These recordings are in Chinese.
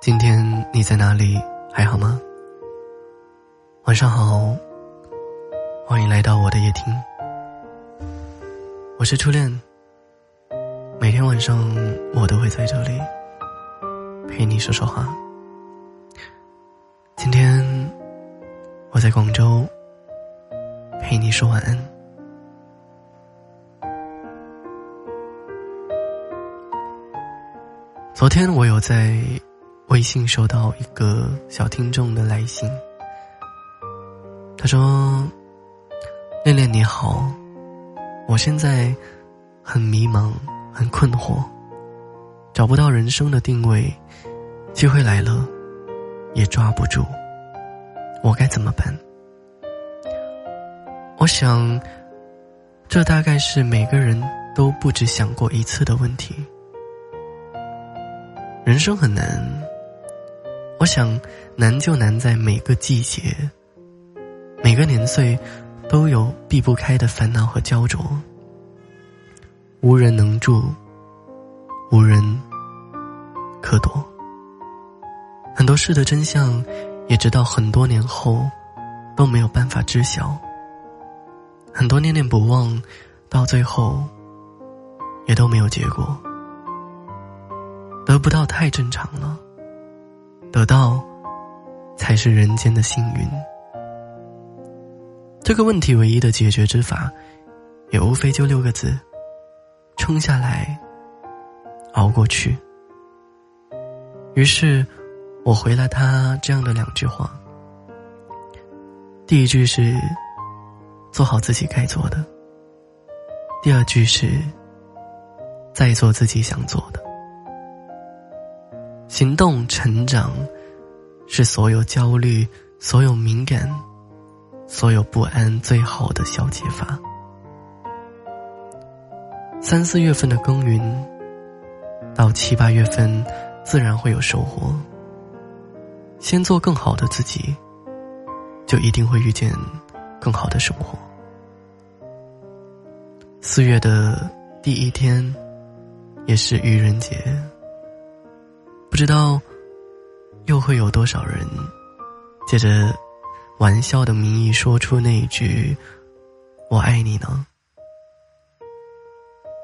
今天你在哪里？还好吗？晚上好，欢迎来到我的夜听。我是初恋，每天晚上我都会在这里陪你说说话。今天我在广州陪你说晚安。昨天我有在。微信收到一个小听众的来信，他说：“恋恋你好，我现在很迷茫，很困惑，找不到人生的定位，机会来了也抓不住，我该怎么办？”我想，这大概是每个人都不止想过一次的问题。人生很难。我想，难就难在每个季节、每个年岁，都有避不开的烦恼和焦灼。无人能助，无人可躲。很多事的真相，也直到很多年后都没有办法知晓。很多念念不忘，到最后也都没有结果。得不到太正常了。得到，才是人间的幸运。这个问题唯一的解决之法，也无非就六个字：撑下来，熬过去。于是，我回了他这样的两句话。第一句是：做好自己该做的；第二句是：再做自己想做的。行动成长，是所有焦虑、所有敏感、所有不安最好的消解法。三四月份的耕耘，到七八月份，自然会有收获。先做更好的自己，就一定会遇见更好的生活。四月的第一天，也是愚人节。不知道，又会有多少人，借着玩笑的名义说出那一句“我爱你”呢？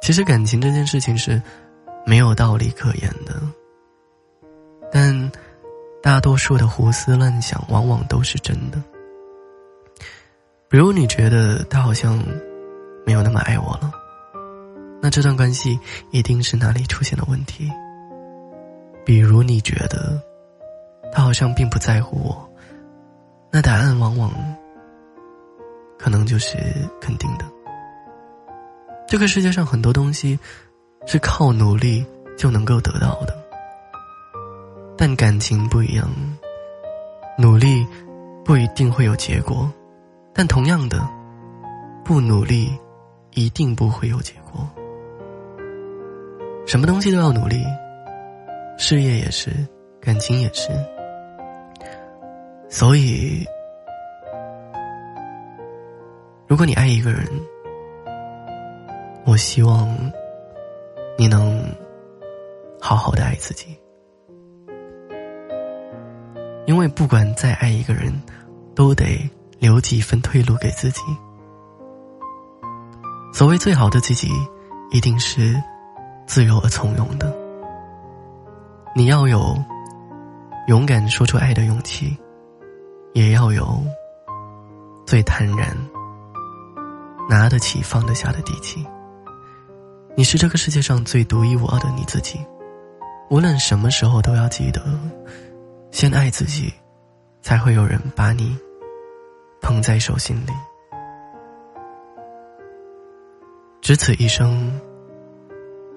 其实感情这件事情是没有道理可言的，但大多数的胡思乱想往往都是真的。比如你觉得他好像没有那么爱我了，那这段关系一定是哪里出现了问题。比如你觉得他好像并不在乎我，那答案往往可能就是肯定的。这个世界上很多东西是靠努力就能够得到的，但感情不一样，努力不一定会有结果，但同样的，不努力一定不会有结果。什么东西都要努力。事业也是，感情也是，所以，如果你爱一个人，我希望你能好好的爱自己，因为不管再爱一个人，都得留几分退路给自己。所谓最好的自己，一定是自由而从容的。你要有勇敢说出爱的勇气，也要有最坦然拿得起放得下的底气。你是这个世界上最独一无二的你自己，无论什么时候都要记得，先爱自己，才会有人把你捧在手心里。只此一生，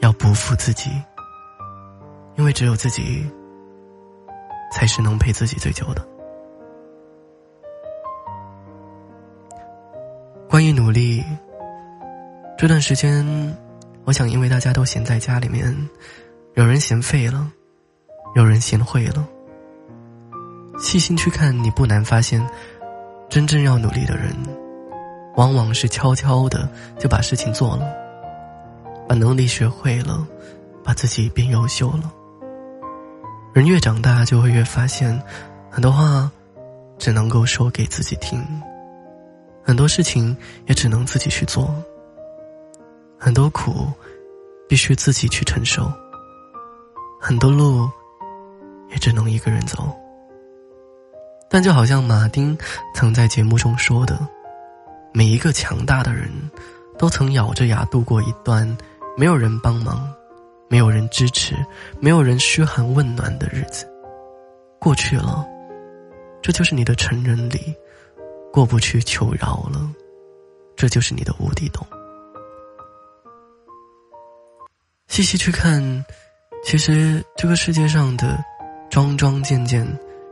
要不负自己。因为只有自己，才是能陪自己最久的。关于努力，这段时间，我想，因为大家都闲在家里面，有人闲废了，有人闲会了。细心去看，你不难发现，真正要努力的人，往往是悄悄的就把事情做了，把能力学会了，把自己变优秀了。人越长大，就会越发现，很多话只能够说给自己听，很多事情也只能自己去做，很多苦必须自己去承受，很多路也只能一个人走。但就好像马丁曾在节目中说的，每一个强大的人，都曾咬着牙度过一段没有人帮忙。没有人支持，没有人嘘寒问暖的日子，过去了，这就是你的成人礼；过不去，求饶了，这就是你的无底洞。细细去看，其实这个世界上的桩桩件件，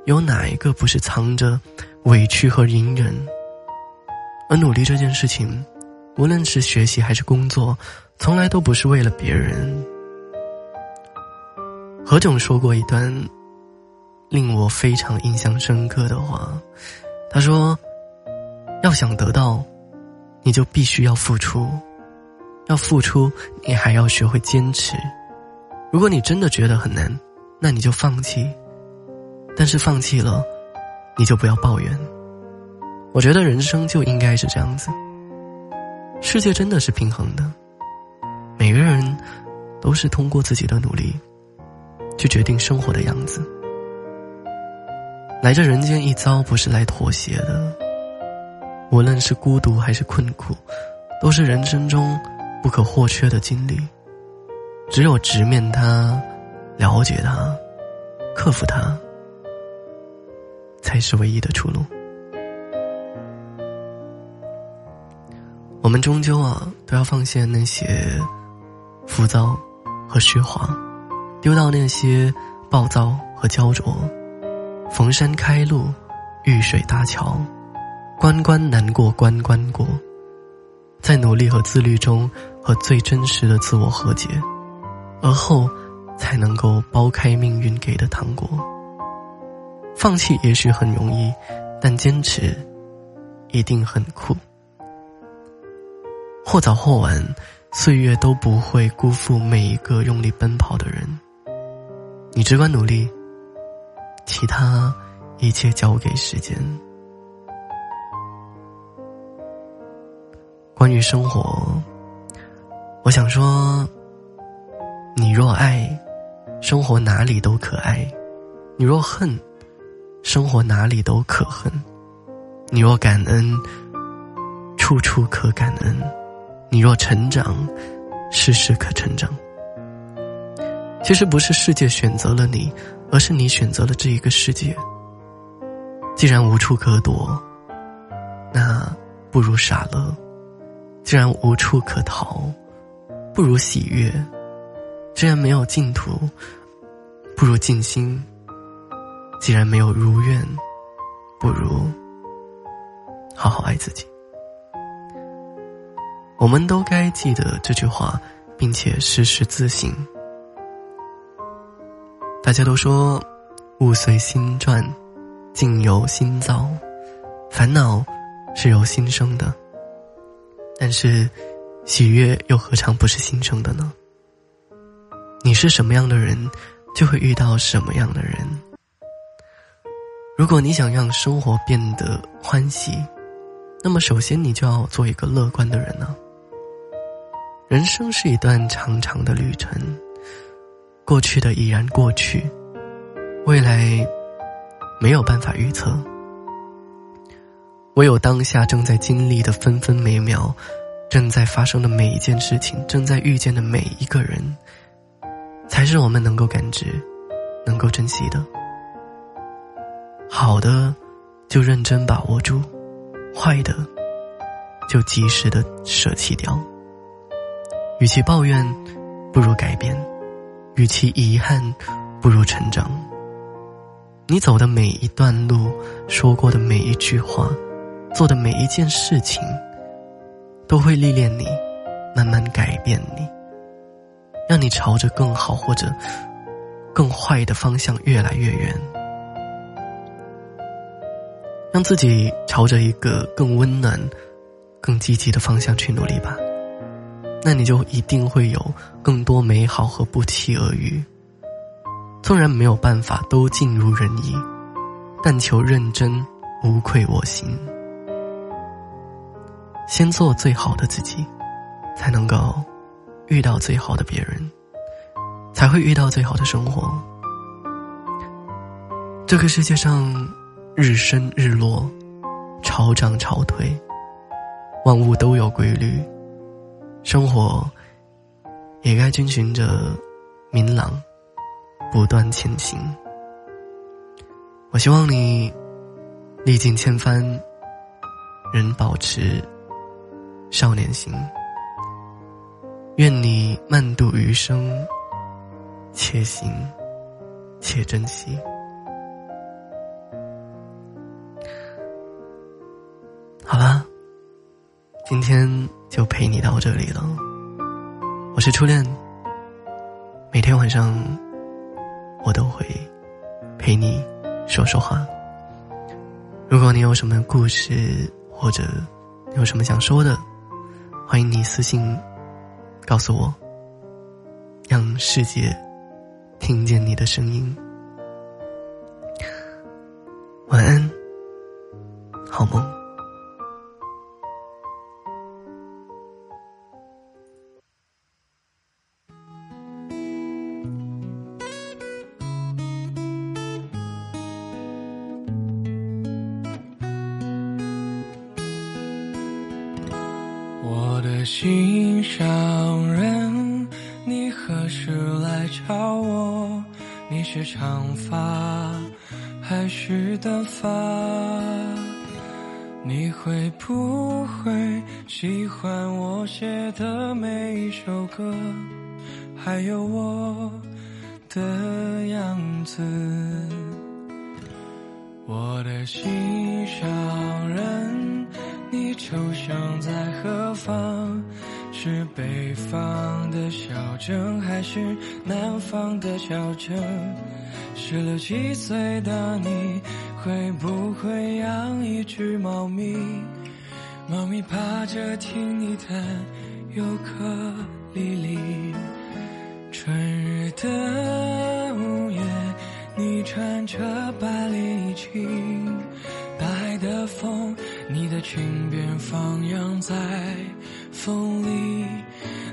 有哪一个不是藏着委屈和隐忍？而努力这件事情，无论是学习还是工作，从来都不是为了别人。何炅说过一段令我非常印象深刻的话，他说：“要想得到，你就必须要付出；要付出，你还要学会坚持。如果你真的觉得很难，那你就放弃。但是放弃了，你就不要抱怨。我觉得人生就应该是这样子。世界真的是平衡的，每个人都是通过自己的努力。”去决定生活的样子。来这人间一遭，不是来妥协的。无论是孤独还是困苦，都是人生中不可或缺的经历。只有直面它，了解它，克服它，才是唯一的出路。我们终究啊，都要放下那些浮躁和虚华。丢掉那些暴躁和焦灼，逢山开路，遇水搭桥，关关难过关关过，在努力和自律中和最真实的自我和解，而后才能够剥开命运给的糖果。放弃也许很容易，但坚持一定很酷。或早或晚，岁月都不会辜负每一个用力奔跑的人。你只管努力，其他一切交给时间。关于生活，我想说：你若爱，生活哪里都可爱；你若恨，生活哪里都可恨；你若感恩，处处可感恩；你若成长，事事可成长。其实不是世界选择了你，而是你选择了这一个世界。既然无处可躲，那不如傻乐；既然无处可逃，不如喜悦；既然没有净土，不如静心；既然没有如愿，不如好好爱自己。我们都该记得这句话，并且时时自省。大家都说，物随心转，境由心造，烦恼是由心生的。但是，喜悦又何尝不是心生的呢？你是什么样的人，就会遇到什么样的人。如果你想让生活变得欢喜，那么首先你就要做一个乐观的人呢。人生是一段长长的旅程。过去的已然过去，未来没有办法预测。唯有当下正在经历的分分秒秒，正在发生的每一件事情，正在遇见的每一个人，才是我们能够感知、能够珍惜的。好的，就认真把握住；坏的，就及时的舍弃掉。与其抱怨，不如改变。与其遗憾，不如成长。你走的每一段路，说过的每一句话，做的每一件事情，都会历练你，慢慢改变你，让你朝着更好或者更坏的方向越来越远。让自己朝着一个更温暖、更积极的方向去努力吧。那你就一定会有更多美好和不期而遇。纵然没有办法都尽如人意，但求认真，无愧我心。先做最好的自己，才能够遇到最好的别人，才会遇到最好的生活。这个世界上，日升日落，潮涨潮退，万物都有规律，生活也该遵循着明朗。不断前行。我希望你历尽千帆，仍保持少年心。愿你慢度余生，且行且珍惜。今天就陪你到这里了。我是初恋，每天晚上。我都会陪你说说话。如果你有什么故事，或者有什么想说的，欢迎你私信告诉我，让世界听见你的声音。晚安，好梦。心上人，你何时来找我？你是长发还是短发？你会不会喜欢我写的每一首歌？还有我的样子？我的心上人。你出生在何方？是北方的小镇，还是南方的小镇？十六七岁的你，会不会养一只猫咪？猫咪趴着听你弹尤克里里。春日的午夜，你穿着白连衣裙。你的裙边放扬在风里，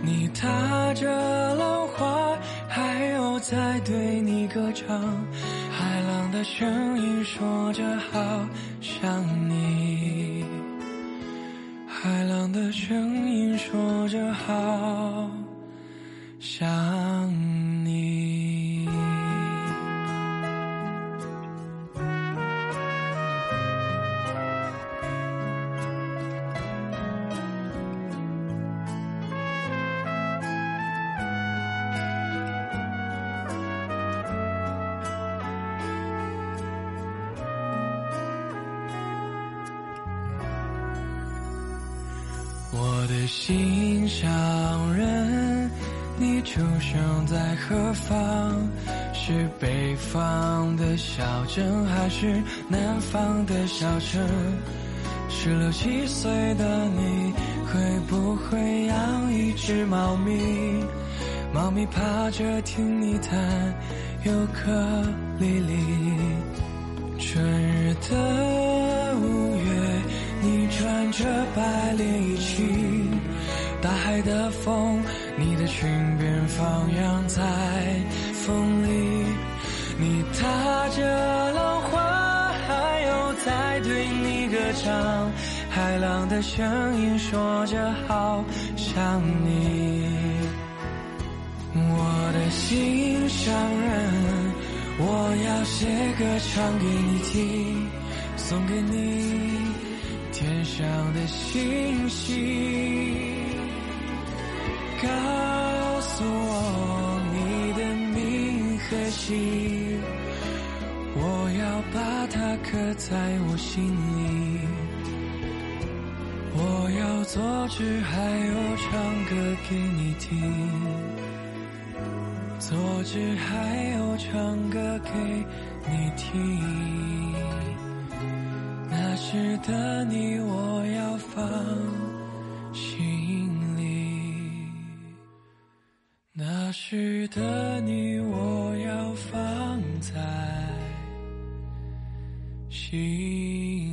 你踏着浪花，海鸥在对你歌唱，海浪的声音说着好想你，海浪的声音说着好想你。我的心上人，你出生在何方？是北方的小镇，还是南方的小城？十六七岁的你，会不会养一只猫咪？猫咪趴着听你弹尤克里里，春日的五月，你穿着白连衣裙，的风，你的裙边放扬在风里，你踏着浪花，海鸥在对你歌唱，海浪的声音说着好想你。我的心上人，我要写歌唱给你听，送给你天上的星星。告诉我你的名和姓，我要把它刻在我心里。我要做只海鸥，唱歌给你听。做只海鸥，唱歌给你听。那时的你，我要放心时的你，我要放在心。